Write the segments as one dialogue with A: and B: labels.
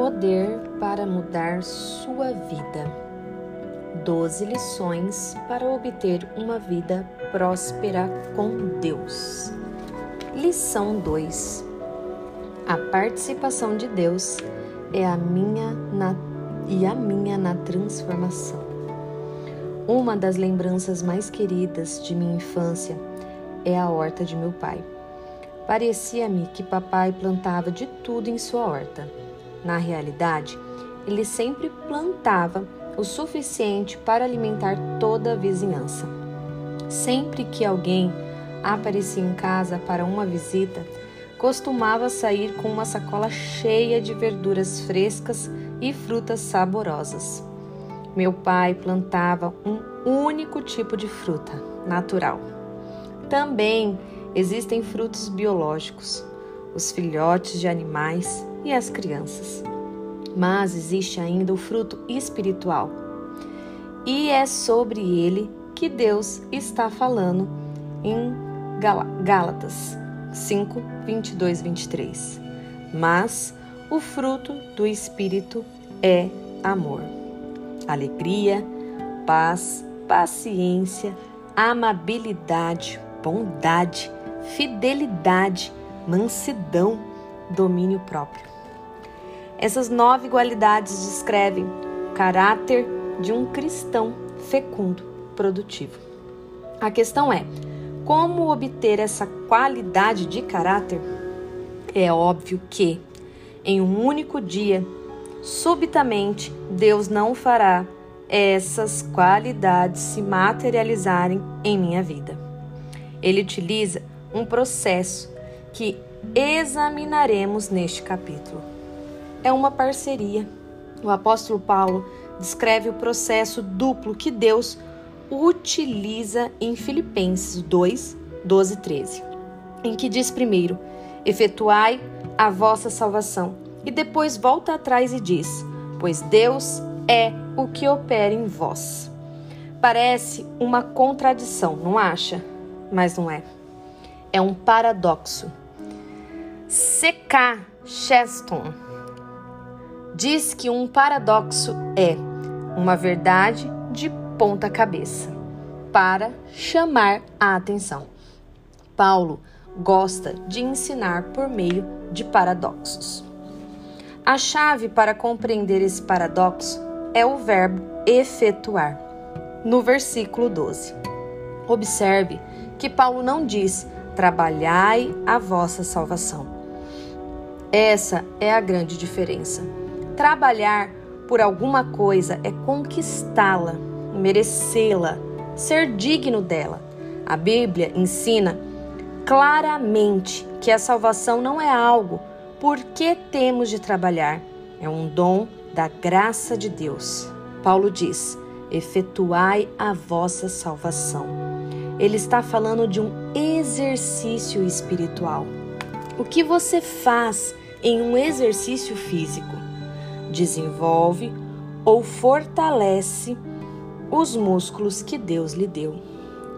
A: Poder para mudar sua vida. 12 lições para obter uma vida próspera com Deus. Lição 2. A participação de Deus é a minha na, e a minha na transformação. Uma das lembranças mais queridas de minha infância é a horta de meu pai. Parecia-me que papai plantava de tudo em sua horta. Na realidade, ele sempre plantava o suficiente para alimentar toda a vizinhança. Sempre que alguém aparecia em casa para uma visita, costumava sair com uma sacola cheia de verduras frescas e frutas saborosas. Meu pai plantava um único tipo de fruta, natural. Também existem frutos biológicos, os filhotes de animais e as crianças. Mas existe ainda o fruto espiritual. E é sobre ele que Deus está falando em Gálatas 5, 22, 23. Mas o fruto do Espírito é amor, alegria, paz, paciência, amabilidade, bondade, fidelidade, mansidão, domínio próprio. Essas nove qualidades descrevem o caráter de um cristão fecundo, produtivo. A questão é: como obter essa qualidade de caráter? É óbvio que, em um único dia, subitamente, Deus não fará essas qualidades se materializarem em minha vida. Ele utiliza um processo que examinaremos neste capítulo. É uma parceria. O apóstolo Paulo descreve o processo duplo que Deus utiliza em Filipenses 2, 12 e 13, em que diz primeiro: efetuai a vossa salvação, e depois volta atrás e diz: pois Deus é o que opera em vós. Parece uma contradição, não acha? Mas não é. É um paradoxo. C.K. Cheston diz que um paradoxo é uma verdade de ponta cabeça para chamar a atenção. Paulo gosta de ensinar por meio de paradoxos. A chave para compreender esse paradoxo é o verbo efetuar, no versículo 12. Observe que Paulo não diz trabalhai a vossa salvação. Essa é a grande diferença. Trabalhar por alguma coisa é conquistá-la, merecê-la, ser digno dela. A Bíblia ensina claramente que a salvação não é algo por que temos de trabalhar, é um dom da graça de Deus. Paulo diz: efetuai a vossa salvação. Ele está falando de um exercício espiritual. O que você faz em um exercício físico? Desenvolve ou fortalece os músculos que Deus lhe deu.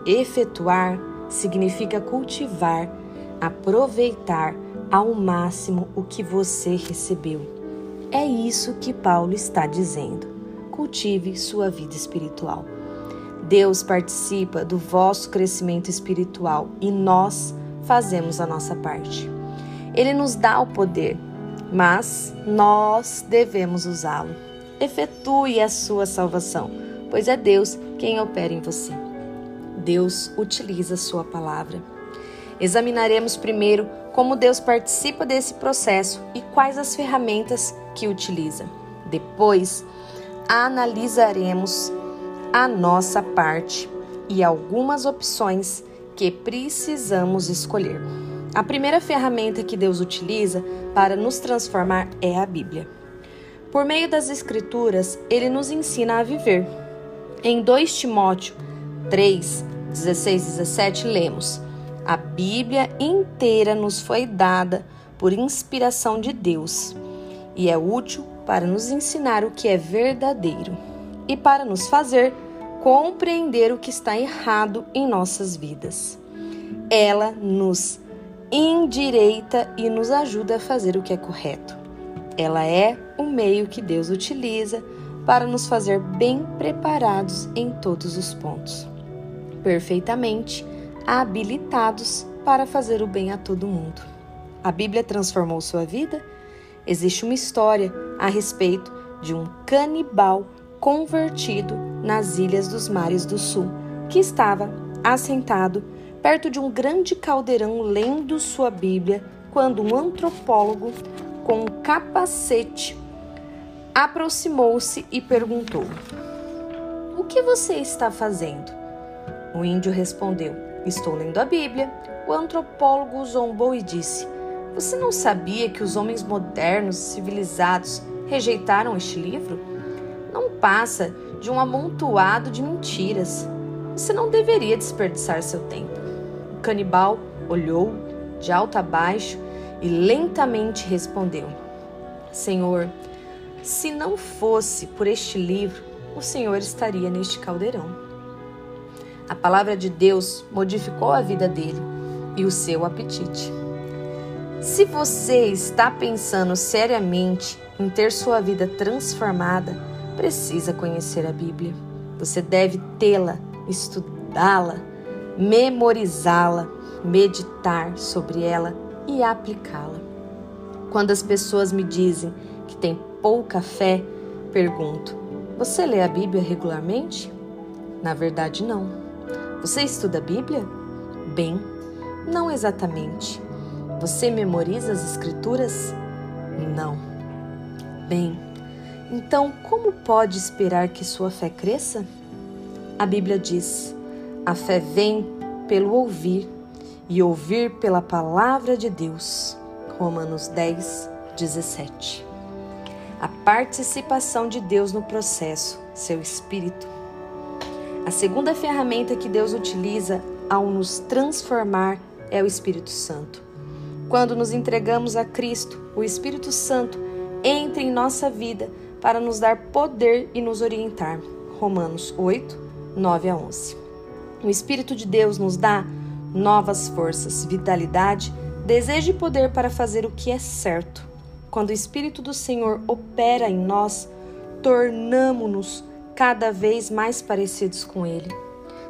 A: Efetuar significa cultivar, aproveitar ao máximo o que você recebeu. É isso que Paulo está dizendo. Cultive sua vida espiritual. Deus participa do vosso crescimento espiritual e nós fazemos a nossa parte. Ele nos dá o poder, mas nós devemos usá-lo. Efetue a sua salvação, pois é Deus quem opera em você. Deus utiliza sua palavra. Examinaremos primeiro como Deus participa desse processo e quais as ferramentas que utiliza. Depois, analisaremos a nossa parte e algumas opções que precisamos escolher. A primeira ferramenta que Deus utiliza para nos transformar é a Bíblia. Por meio das Escrituras, ele nos ensina a viver. Em 2 Timóteo 3, 16 e 17, lemos: A Bíblia inteira nos foi dada por inspiração de Deus e é útil para nos ensinar o que é verdadeiro e para nos fazer compreender o que está errado em nossas vidas. Ela nos endireita e nos ajuda a fazer o que é correto. Ela é o meio que Deus utiliza para nos fazer bem preparados em todos os pontos, perfeitamente habilitados para fazer o bem a todo mundo. A Bíblia transformou sua vida? Existe uma história a respeito de um canibal convertido nas ilhas dos mares do sul, que estava assentado perto de um grande caldeirão lendo sua Bíblia, quando um antropólogo com um capacete aproximou-se e perguntou: O que você está fazendo? O índio respondeu: Estou lendo a Bíblia. O antropólogo zombou e disse: Você não sabia que os homens modernos, civilizados, rejeitaram este livro? Não passa de um amontoado de mentiras. Você não deveria desperdiçar seu tempo. Canibal olhou de alto a baixo e lentamente respondeu: Senhor, se não fosse por este livro, o Senhor estaria neste caldeirão. A palavra de Deus modificou a vida dele e o seu apetite. Se você está pensando seriamente em ter sua vida transformada, precisa conhecer a Bíblia. Você deve tê-la, estudá-la, memorizá-la, meditar sobre ela e aplicá-la. Quando as pessoas me dizem que têm pouca fé, pergunto: Você lê a Bíblia regularmente? Na verdade, não. Você estuda a Bíblia? Bem, não exatamente. Você memoriza as Escrituras? Não. Bem, então como pode esperar que sua fé cresça? A Bíblia diz: a fé vem pelo ouvir e ouvir pela palavra de Deus. Romanos 10, 17. A participação de Deus no processo, seu espírito. A segunda ferramenta que Deus utiliza ao nos transformar é o Espírito Santo. Quando nos entregamos a Cristo, o Espírito Santo entra em nossa vida para nos dar poder e nos orientar. Romanos 8, 9 a 11. O Espírito de Deus nos dá novas forças, vitalidade, desejo e poder para fazer o que é certo. Quando o Espírito do Senhor opera em nós, tornamo-nos cada vez mais parecidos com Ele.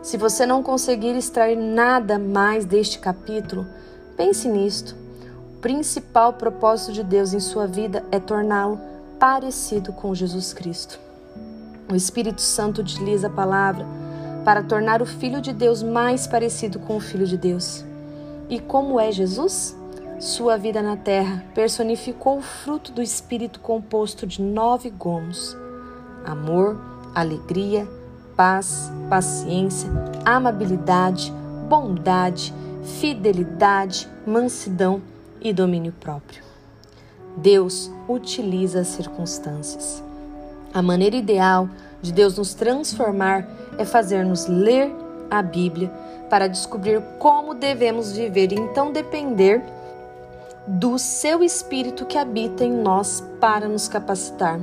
A: Se você não conseguir extrair nada mais deste capítulo, pense nisto. O principal propósito de Deus em sua vida é torná-lo parecido com Jesus Cristo. O Espírito Santo utiliza a palavra para tornar o Filho de Deus mais parecido com o Filho de Deus. E como é Jesus? Sua vida na terra personificou o fruto do Espírito composto de nove gomos: amor, alegria, paz, paciência, amabilidade, bondade, fidelidade, mansidão e domínio próprio. Deus utiliza as circunstâncias. A maneira ideal de Deus nos transformar é fazer-nos ler a Bíblia para descobrir como devemos viver e então depender do seu Espírito que habita em nós para nos capacitar.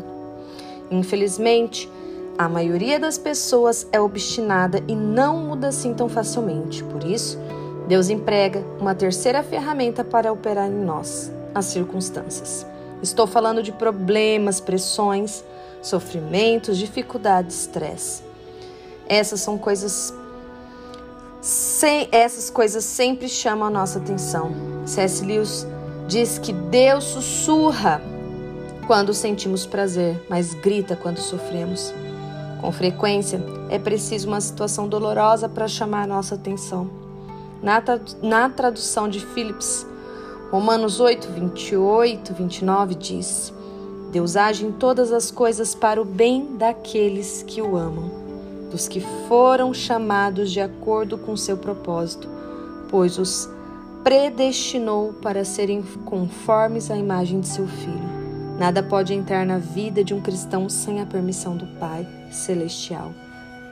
A: Infelizmente, a maioria das pessoas é obstinada e não muda assim tão facilmente. Por isso, Deus emprega uma terceira ferramenta para operar em nós: as circunstâncias. Estou falando de problemas, pressões, sofrimentos, dificuldades, estresse. Essas são coisas sem, essas coisas sempre chamam a nossa atenção. C.S. Lewis diz que Deus sussurra quando sentimos prazer, mas grita quando sofremos. Com frequência, é preciso uma situação dolorosa para chamar a nossa atenção. Na, na tradução de Phillips, Romanos 8, 28, 29 diz: Deus age em todas as coisas para o bem daqueles que o amam, dos que foram chamados de acordo com seu propósito, pois os predestinou para serem conformes à imagem de seu Filho. Nada pode entrar na vida de um cristão sem a permissão do Pai Celestial,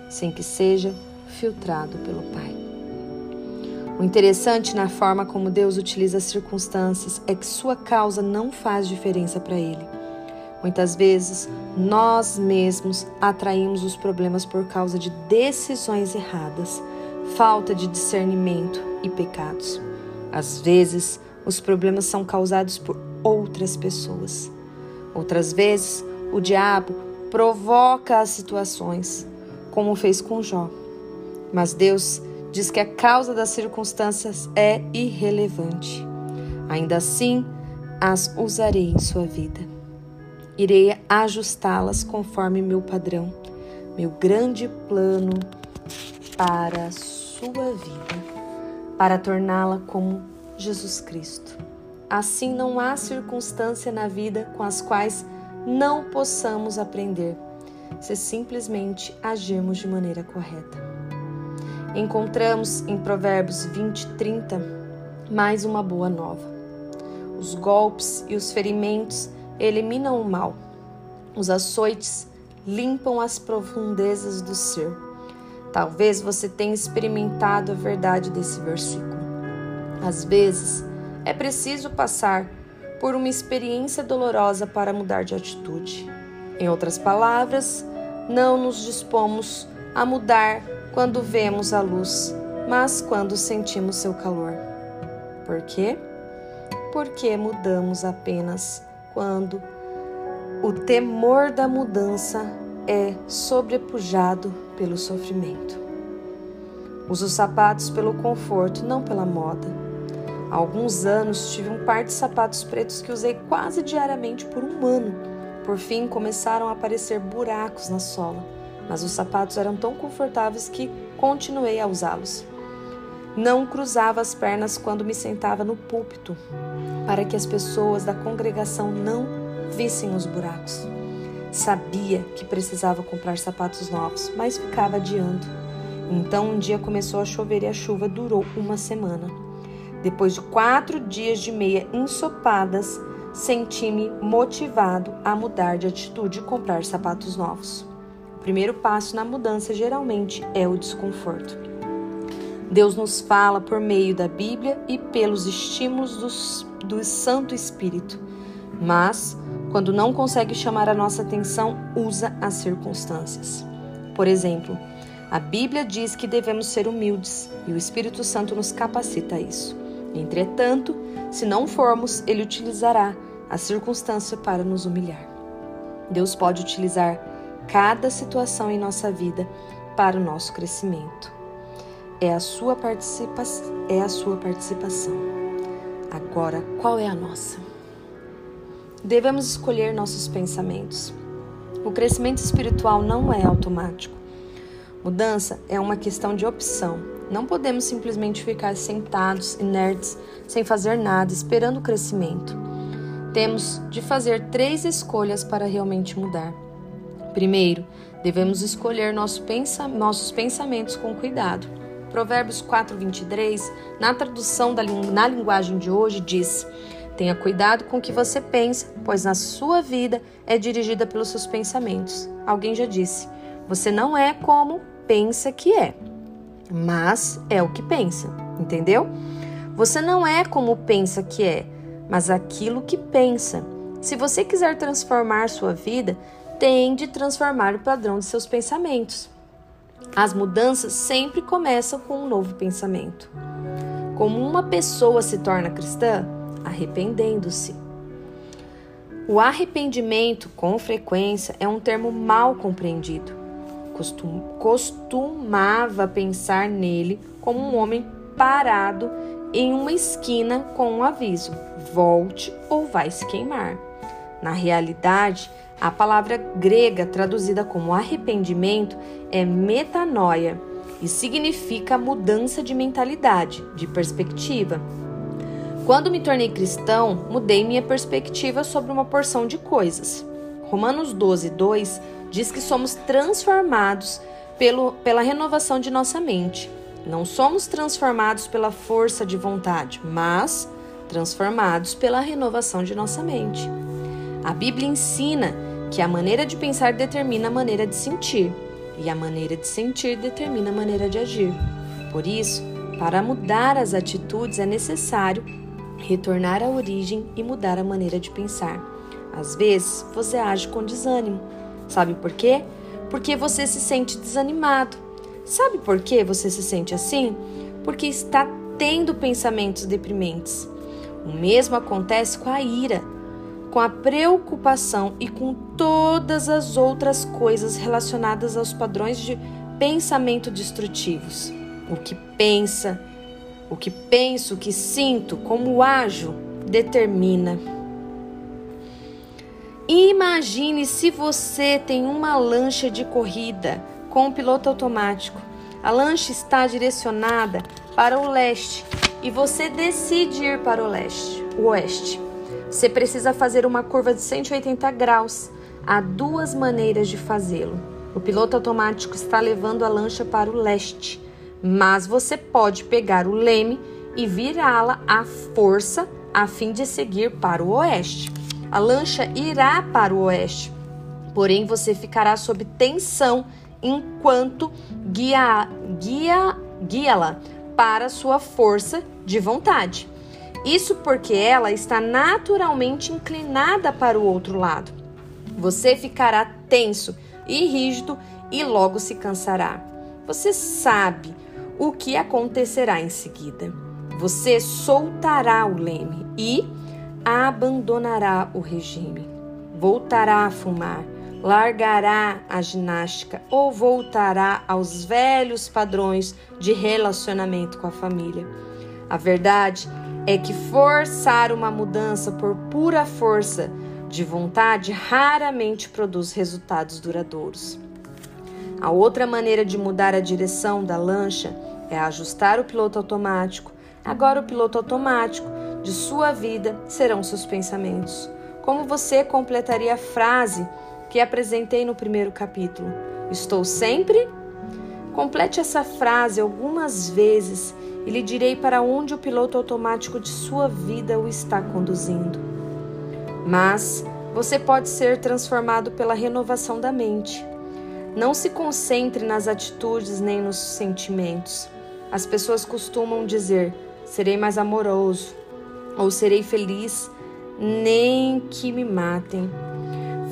A: sem que seja filtrado pelo Pai. O interessante na forma como Deus utiliza as circunstâncias é que sua causa não faz diferença para ele. Muitas vezes, nós mesmos atraímos os problemas por causa de decisões erradas, falta de discernimento e pecados. Às vezes, os problemas são causados por outras pessoas. Outras vezes, o diabo provoca as situações, como fez com Jó. Mas Deus diz que a causa das circunstâncias é irrelevante. Ainda assim, as usarei em sua vida. Irei ajustá-las conforme meu padrão, meu grande plano para a sua vida, para torná-la como Jesus Cristo. Assim, não há circunstância na vida com as quais não possamos aprender, se simplesmente agirmos de maneira correta. Encontramos em Provérbios 20, 30 mais uma boa nova. Os golpes e os ferimentos eliminam o mal. Os açoites limpam as profundezas do ser. Talvez você tenha experimentado a verdade desse versículo. Às vezes, é preciso passar por uma experiência dolorosa para mudar de atitude. Em outras palavras, não nos dispomos a mudar quando vemos a luz, mas quando sentimos seu calor. Por quê? Porque mudamos apenas quando o temor da mudança é sobrepujado pelo sofrimento. Uso sapatos pelo conforto, não pela moda. Há alguns anos tive um par de sapatos pretos que usei quase diariamente por um ano. Por fim, começaram a aparecer buracos na sola, mas os sapatos eram tão confortáveis que continuei a usá-los. Não cruzava as pernas quando me sentava no púlpito, para que as pessoas da congregação não vissem os buracos. Sabia que precisava comprar sapatos novos, mas ficava adiando. Então um dia começou a chover e a chuva durou uma semana. Depois de quatro dias de meia ensopadas, senti-me motivado a mudar de atitude e comprar sapatos novos. O primeiro passo na mudança geralmente é o desconforto. Deus nos fala por meio da Bíblia e pelos estímulos do, do Santo Espírito, mas, quando não consegue chamar a nossa atenção, usa as circunstâncias. Por exemplo, a Bíblia diz que devemos ser humildes e o Espírito Santo nos capacita a isso. Entretanto, se não formos, ele utilizará a circunstância para nos humilhar. Deus pode utilizar cada situação em nossa vida para o nosso crescimento. É a sua participação, é a sua participação. Agora, qual é a nossa? Devemos escolher nossos pensamentos. O crescimento espiritual não é automático. Mudança é uma questão de opção não podemos simplesmente ficar sentados, inertes, sem fazer nada, esperando o crescimento. Temos de fazer três escolhas para realmente mudar. Primeiro, devemos escolher nosso nossos pensamentos com cuidado. Provérbios 4:23, na tradução da, na linguagem de hoje, diz: Tenha cuidado com o que você pensa, pois na sua vida é dirigida pelos seus pensamentos. Alguém já disse: Você não é como pensa que é mas é o que pensa, entendeu? Você não é como pensa que é, mas aquilo que pensa. Se você quiser transformar sua vida, tem de transformar o padrão de seus pensamentos. As mudanças sempre começam com um novo pensamento. Como uma pessoa se torna cristã? Arrependendo-se. O arrependimento, com frequência, é um termo mal compreendido costum, costumava pensar nele como um homem parado em uma esquina com um aviso: volte ou vai se queimar. Na realidade, a palavra grega traduzida como arrependimento é metanoia e significa mudança de mentalidade, de perspectiva. Quando me tornei cristão, mudei minha perspectiva sobre uma porção de coisas. Romanos 12, 2 diz que somos transformados pelo, pela renovação de nossa mente. Não somos transformados pela força de vontade, mas transformados pela renovação de nossa mente. A Bíblia ensina que a maneira de pensar determina a maneira de sentir, e a maneira de sentir determina a maneira de agir. Por isso, para mudar as atitudes é necessário retornar à origem e mudar a maneira de pensar. Às vezes, você age com desânimo, Sabe por quê? Porque você se sente desanimado. Sabe por que você se sente assim? Porque está tendo pensamentos deprimentes. O mesmo acontece com a ira. Com a preocupação e com todas as outras coisas relacionadas aos padrões de pensamento destrutivos. O que pensa, o que penso, o que sinto, como ajo, determina. Imagine se você tem uma lancha de corrida com um piloto automático. A lancha está direcionada para o leste e você decide ir para o leste, o oeste. Você precisa fazer uma curva de 180 graus. Há duas maneiras de fazê-lo. O piloto automático está levando a lancha para o leste, mas você pode pegar o leme e virá-la à força a fim de seguir para o oeste. A lancha irá para o oeste, porém você ficará sob tensão enquanto guia, guia, guia-la para sua força de vontade. Isso porque ela está naturalmente inclinada para o outro lado. Você ficará tenso e rígido e logo se cansará. Você sabe o que acontecerá em seguida. Você soltará o leme e abandonará o regime. Voltará a fumar, largará a ginástica ou voltará aos velhos padrões de relacionamento com a família. A verdade é que forçar uma mudança por pura força de vontade raramente produz resultados duradouros. A outra maneira de mudar a direção da lancha é ajustar o piloto automático. Agora, o piloto automático de sua vida serão seus pensamentos. Como você completaria a frase que apresentei no primeiro capítulo? Estou sempre? Complete essa frase algumas vezes e lhe direi para onde o piloto automático de sua vida o está conduzindo. Mas você pode ser transformado pela renovação da mente. Não se concentre nas atitudes nem nos sentimentos. As pessoas costumam dizer: serei mais amoroso, ou serei feliz, nem que me matem.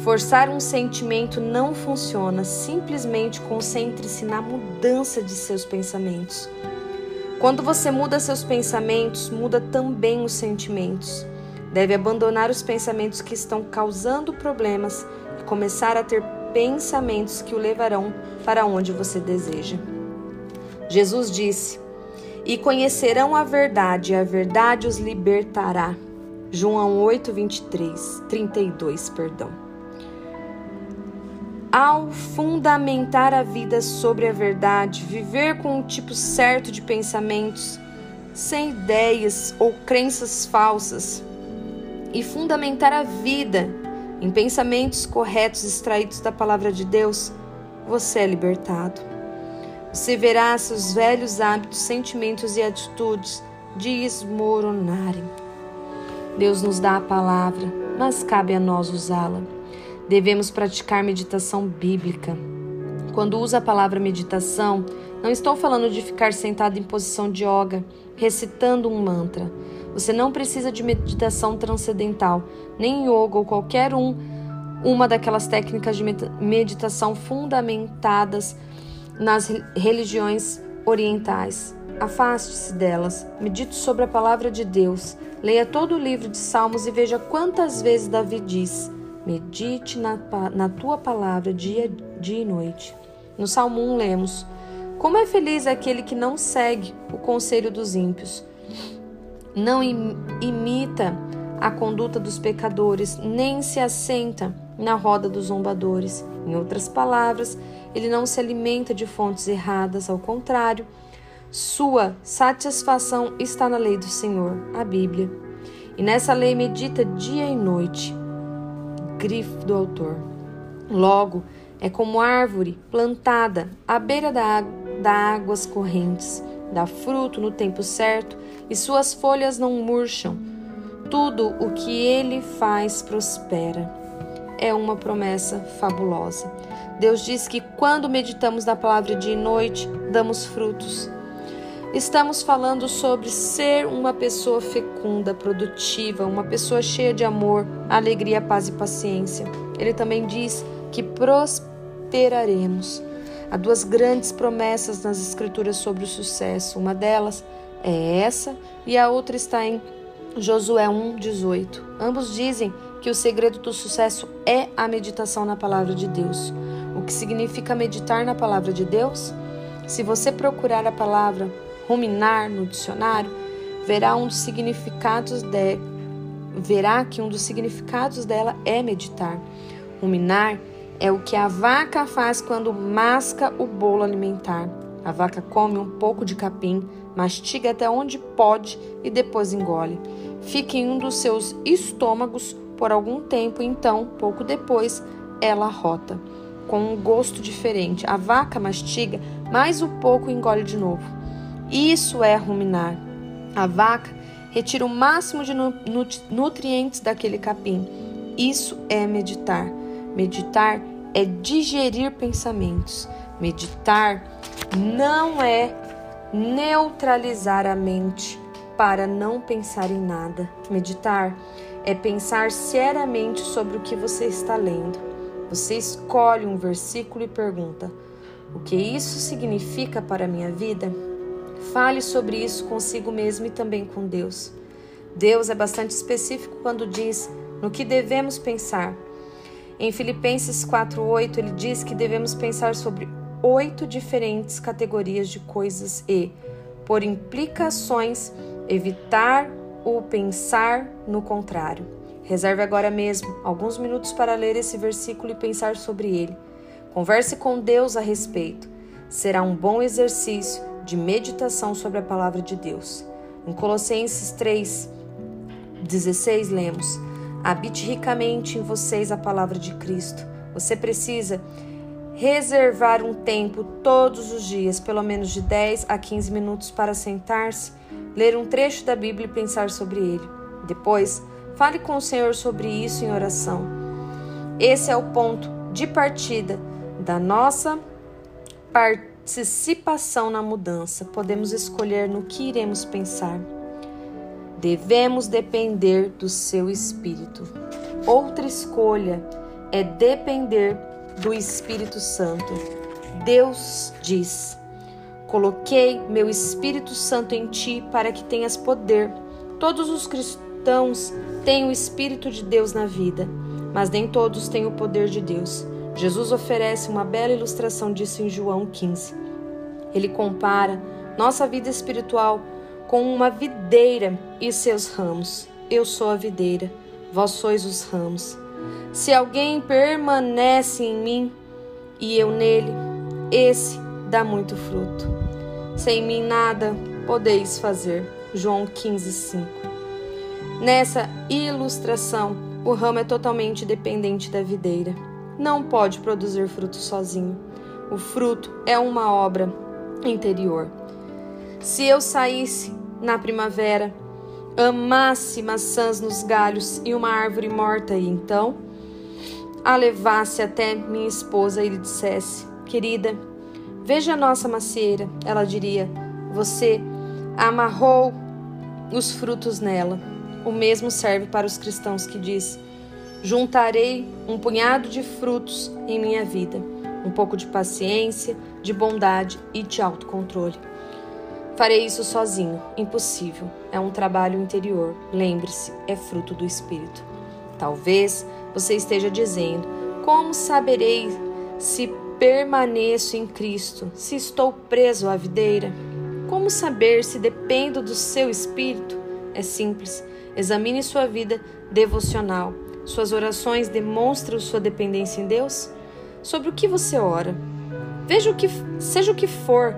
A: Forçar um sentimento não funciona, simplesmente concentre-se na mudança de seus pensamentos. Quando você muda seus pensamentos, muda também os sentimentos. Deve abandonar os pensamentos que estão causando problemas e começar a ter pensamentos que o levarão para onde você deseja. Jesus disse: e conhecerão a verdade, e a verdade os libertará. João 8, 23, 32, perdão. Ao fundamentar a vida sobre a verdade, viver com um tipo certo de pensamentos, sem ideias ou crenças falsas, e fundamentar a vida em pensamentos corretos extraídos da palavra de Deus, você é libertado. Você verá seus velhos hábitos, sentimentos e atitudes desmoronarem. Deus nos dá a palavra, mas cabe a nós usá-la. Devemos praticar meditação bíblica. Quando uso a palavra meditação, não estou falando de ficar sentado em posição de yoga, recitando um mantra. Você não precisa de meditação transcendental, nem yoga ou qualquer um, uma daquelas técnicas de meditação fundamentadas nas religiões orientais. Afaste-se delas, medite sobre a palavra de Deus, leia todo o livro de Salmos e veja quantas vezes Davi diz: Medite na, na tua palavra dia, dia e noite. No Salmo 1 lemos: Como é feliz aquele que não segue o conselho dos ímpios, não imita a conduta dos pecadores, nem se assenta na roda dos zombadores. Em outras palavras, ele não se alimenta de fontes erradas, ao contrário, sua satisfação está na lei do Senhor, a Bíblia. E nessa lei medita dia e noite. Grifo do autor. Logo, é como árvore plantada à beira da, da águas correntes, dá fruto no tempo certo e suas folhas não murcham. Tudo o que ele faz prospera é uma promessa fabulosa. Deus diz que quando meditamos na palavra dia e noite, damos frutos. Estamos falando sobre ser uma pessoa fecunda, produtiva, uma pessoa cheia de amor, alegria, paz e paciência. Ele também diz que prosperaremos. Há duas grandes promessas nas Escrituras sobre o sucesso. Uma delas é essa e a outra está em Josué 1,18. Ambos dizem que o segredo do sucesso é a meditação na palavra de Deus. O que significa meditar na palavra de Deus? Se você procurar a palavra ruminar no dicionário, verá um dos significados de verá que um dos significados dela é meditar. Ruminar é o que a vaca faz quando masca o bolo alimentar. A vaca come um pouco de capim, mastiga até onde pode e depois engole. Fica em um dos seus estômagos por algum tempo, então, pouco depois, ela rota, com um gosto diferente. A vaca mastiga mais um pouco engole de novo. Isso é ruminar. A vaca retira o máximo de nutrientes daquele capim. Isso é meditar. Meditar é digerir pensamentos. Meditar não é neutralizar a mente para não pensar em nada. Meditar é pensar seriamente sobre o que você está lendo. Você escolhe um versículo e pergunta: o que isso significa para a minha vida? Fale sobre isso consigo mesmo e também com Deus. Deus é bastante específico quando diz no que devemos pensar. Em Filipenses 4:8 ele diz que devemos pensar sobre oito diferentes categorias de coisas e, por implicações, evitar o pensar no contrário. Reserve agora mesmo alguns minutos para ler esse versículo e pensar sobre ele. Converse com Deus a respeito. Será um bom exercício de meditação sobre a palavra de Deus. Em Colossenses 3, 16, lemos: Habite ricamente em vocês a palavra de Cristo. Você precisa reservar um tempo todos os dias, pelo menos de 10 a 15 minutos, para sentar-se, ler um trecho da Bíblia e pensar sobre ele. Depois, fale com o Senhor sobre isso em oração. Esse é o ponto de partida da nossa participação na mudança. Podemos escolher no que iremos pensar. Devemos depender do seu espírito. Outra escolha é depender do Espírito Santo. Deus diz: Coloquei meu Espírito Santo em ti para que tenhas poder. Todos os cristãos têm o Espírito de Deus na vida, mas nem todos têm o poder de Deus. Jesus oferece uma bela ilustração disso em João 15. Ele compara nossa vida espiritual com uma videira e seus ramos. Eu sou a videira, vós sois os ramos. Se alguém permanece em mim e eu nele, esse dá muito fruto. Sem mim nada podeis fazer. João 15, 5. Nessa ilustração, o ramo é totalmente dependente da videira. Não pode produzir fruto sozinho. O fruto é uma obra interior. Se eu saísse na primavera, amasse maçãs nos galhos e uma árvore morta, e então a levasse até minha esposa e lhe dissesse: Querida, veja a nossa macieira, ela diria: Você amarrou os frutos nela. O mesmo serve para os cristãos que diz: Juntarei um punhado de frutos em minha vida, um pouco de paciência, de bondade e de autocontrole. Farei isso sozinho, impossível. É um trabalho interior. Lembre-se, é fruto do espírito. Talvez você esteja dizendo: Como saberei se permaneço em Cristo, se estou preso à videira? Como saber se dependo do seu espírito? É simples. Examine sua vida devocional. Suas orações demonstram sua dependência em Deus? Sobre o que você ora? Veja o que, seja o que for,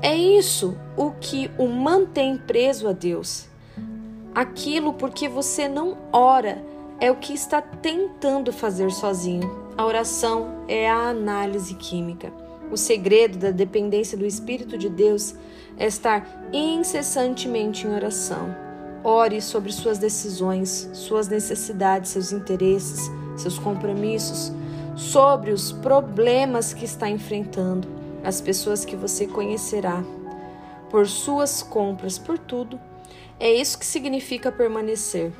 A: é isso o que o mantém preso a Deus. Aquilo porque você não ora é o que está tentando fazer sozinho. A oração é a análise química. O segredo da dependência do Espírito de Deus é estar incessantemente em oração. Ore sobre suas decisões, suas necessidades, seus interesses, seus compromissos, sobre os problemas que está enfrentando, as pessoas que você conhecerá, por suas compras, por tudo. É isso que significa permanecer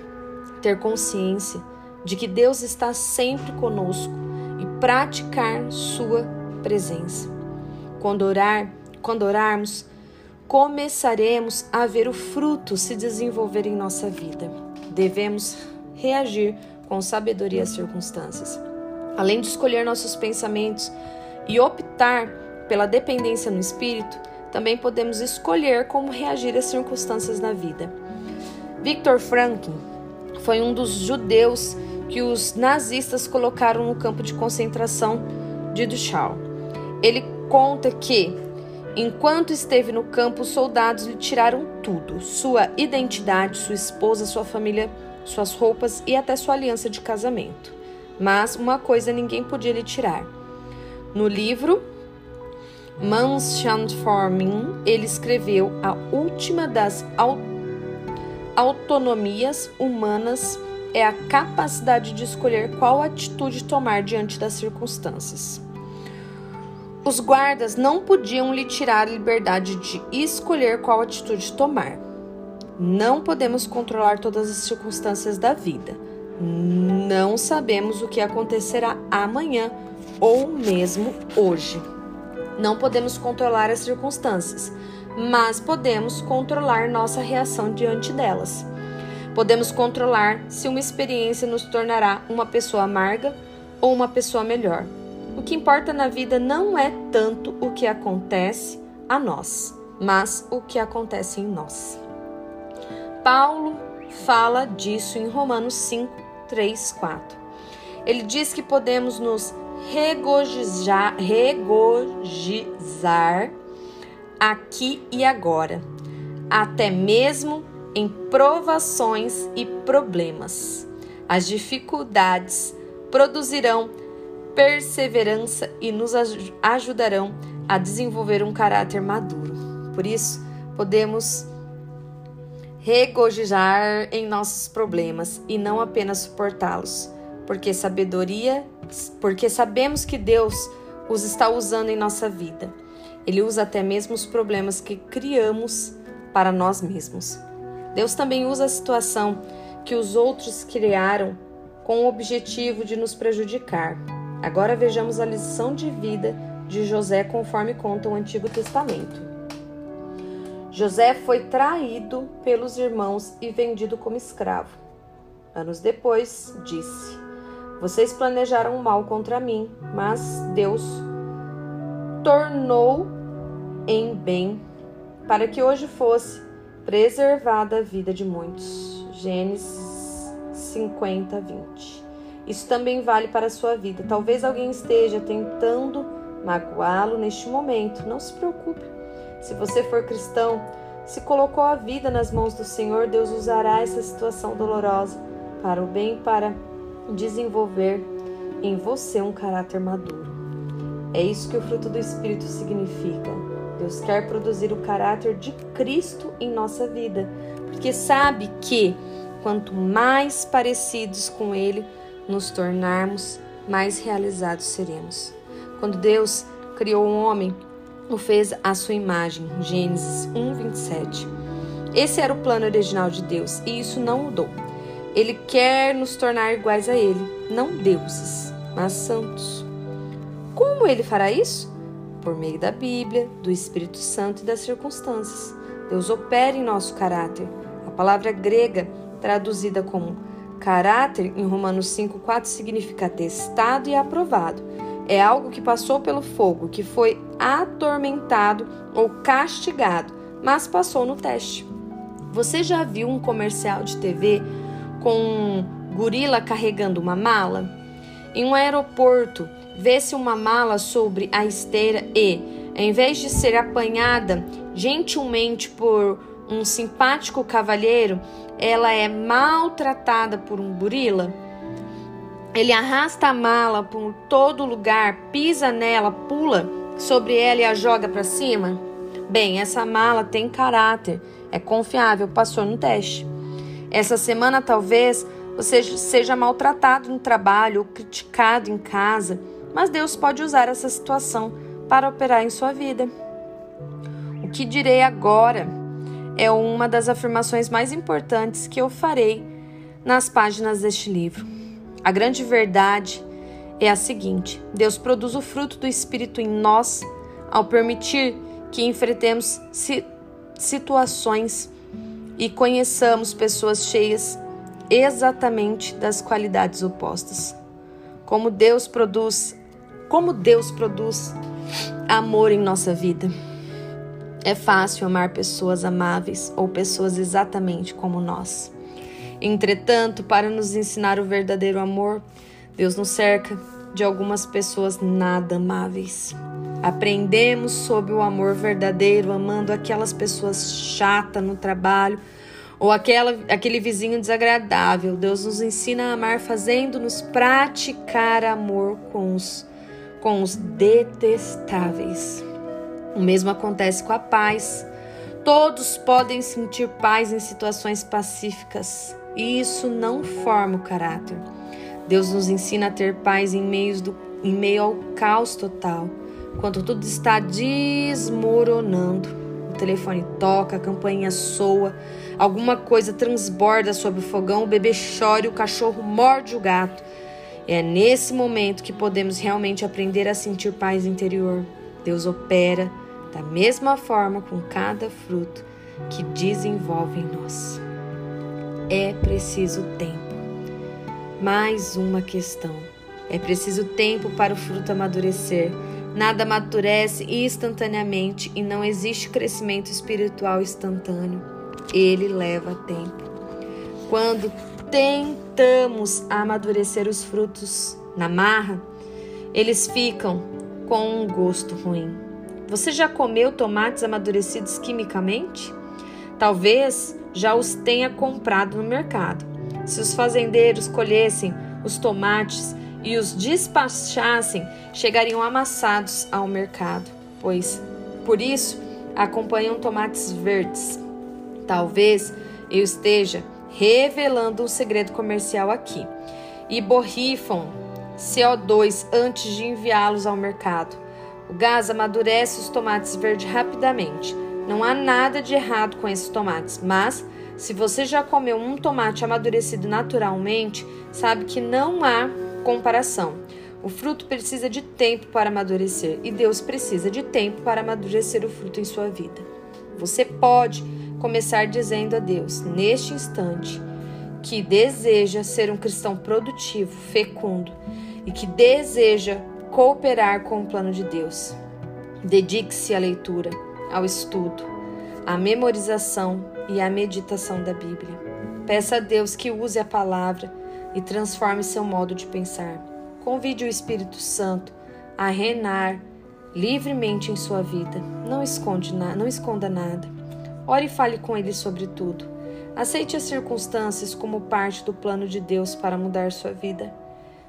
A: ter consciência de que Deus está sempre conosco e praticar sua presença. Quando orar, quando orarmos, começaremos a ver o fruto se desenvolver em nossa vida. Devemos reagir com sabedoria as circunstâncias. Além de escolher nossos pensamentos e optar pela dependência no espírito, também podemos escolher como reagir às circunstâncias na vida. Viktor Frankl foi um dos judeus que os nazistas colocaram no campo de concentração de Dachau. Ele conta que, enquanto esteve no campo, os soldados lhe tiraram tudo: sua identidade, sua esposa, sua família, suas roupas e até sua aliança de casamento. Mas uma coisa ninguém podia lhe tirar. No livro Mannschaftforming, ele escreveu a última das autonomias humanas é a capacidade de escolher qual atitude tomar diante das circunstâncias. Os guardas não podiam lhe tirar a liberdade de escolher qual atitude tomar. Não podemos controlar todas as circunstâncias da vida. Não sabemos o que acontecerá amanhã ou mesmo hoje. Não podemos controlar as circunstâncias, mas podemos controlar nossa reação diante delas. Podemos controlar se uma experiência nos tornará uma pessoa amarga ou uma pessoa melhor. O que importa na vida não é tanto o que acontece a nós, mas o que acontece em nós. Paulo fala disso em Romanos 5, 3, 4. Ele diz que podemos nos regozijar, regozijar aqui e agora, até mesmo em provações e problemas. As dificuldades produzirão perseverança e nos ajudarão a desenvolver um caráter maduro. Por isso, podemos regozijar em nossos problemas e não apenas suportá-los, porque sabedoria, porque sabemos que Deus os está usando em nossa vida. Ele usa até mesmo os problemas que criamos para nós mesmos. Deus também usa a situação que os outros criaram com o objetivo de nos prejudicar. Agora vejamos a lição de vida de José conforme conta o Antigo Testamento. José foi traído pelos irmãos e vendido como escravo. Anos depois, disse: Vocês planejaram mal contra mim, mas Deus tornou em bem para que hoje fosse preservada a vida de muitos. Gênesis 50, 20. Isso também vale para a sua vida. Talvez alguém esteja tentando magoá-lo neste momento. Não se preocupe. Se você for cristão, se colocou a vida nas mãos do Senhor, Deus usará essa situação dolorosa para o bem para desenvolver em você um caráter maduro. É isso que o fruto do Espírito significa. Deus quer produzir o caráter de Cristo em nossa vida, porque sabe que quanto mais parecidos com Ele nos tornarmos, mais realizados seremos. Quando Deus criou o homem, o fez à sua imagem. Gênesis 1:27. Esse era o plano original de Deus e isso não mudou. Ele quer nos tornar iguais a ele, não deuses, mas santos. Como ele fará isso? por meio da Bíblia, do Espírito Santo e das circunstâncias. Deus opera em nosso caráter. A palavra grega, traduzida como caráter, em Romanos 5,4, significa testado e aprovado. É algo que passou pelo fogo, que foi atormentado ou castigado, mas passou no teste. Você já viu um comercial de TV com um gorila carregando uma mala? Em um aeroporto, vê-se uma mala sobre a esteira e, em vez de ser apanhada gentilmente por um simpático cavalheiro, ela é maltratada por um gorila. Ele arrasta a mala por todo lugar, pisa nela, pula sobre ela e a joga para cima. Bem, essa mala tem caráter, é confiável, passou no teste. Essa semana talvez você seja maltratado no trabalho ou criticado em casa mas Deus pode usar essa situação para operar em sua vida. O que direi agora é uma das afirmações mais importantes que eu farei nas páginas deste livro. A grande verdade é a seguinte: Deus produz o fruto do Espírito em nós ao permitir que enfrentemos situações e conheçamos pessoas cheias exatamente das qualidades opostas. Como Deus produz, como Deus produz amor em nossa vida. É fácil amar pessoas amáveis ou pessoas exatamente como nós. Entretanto, para nos ensinar o verdadeiro amor, Deus nos cerca de algumas pessoas nada amáveis. Aprendemos sobre o amor verdadeiro amando aquelas pessoas chatas no trabalho ou aquela, aquele vizinho desagradável. Deus nos ensina a amar fazendo-nos praticar amor com os, com os detestáveis. O mesmo acontece com a paz. Todos podem sentir paz em situações pacíficas, e isso não forma o caráter. Deus nos ensina a ter paz em meio, do, em meio ao caos total, quando tudo está desmoronando. O telefone toca, a campainha soa, alguma coisa transborda sobre o fogão, o bebê chora e o cachorro morde o gato. É nesse momento que podemos realmente aprender a sentir paz interior. Deus opera da mesma forma com cada fruto que desenvolve em nós. É preciso tempo. Mais uma questão. É preciso tempo para o fruto amadurecer. Nada amadurece instantaneamente e não existe crescimento espiritual instantâneo. Ele leva tempo. Quando tentamos amadurecer os frutos na marra, eles ficam com um gosto ruim. Você já comeu tomates amadurecidos quimicamente? Talvez já os tenha comprado no mercado. Se os fazendeiros colhessem os tomates e os despachassem, chegariam amassados ao mercado, pois por isso acompanham tomates verdes. Talvez eu esteja revelando um segredo comercial aqui. E borrifam CO2 antes de enviá-los ao mercado. O gás amadurece os tomates verdes rapidamente. Não há nada de errado com esses tomates, mas se você já comeu um tomate amadurecido naturalmente, sabe que não há comparação. O fruto precisa de tempo para amadurecer e Deus precisa de tempo para amadurecer o fruto em sua vida. Você pode começar dizendo a Deus, neste instante, que deseja ser um cristão produtivo, fecundo e que deseja cooperar com o plano de Deus. Dedique-se à leitura, ao estudo, à memorização e à meditação da Bíblia. Peça a Deus que use a palavra e transforme seu modo de pensar. Convide o Espírito Santo a reinar livremente em sua vida. Não, esconde na, não esconda nada. Ore e fale com Ele sobre tudo. Aceite as circunstâncias como parte do plano de Deus para mudar sua vida.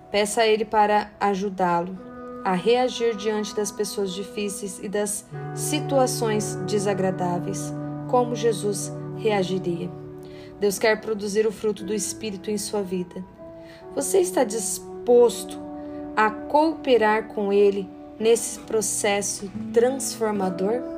A: Peça a Ele para ajudá-lo a reagir diante das pessoas difíceis e das situações desagradáveis, como Jesus reagiria. Deus quer produzir o fruto do Espírito em sua vida. Você está disposto a cooperar com Ele nesse processo transformador?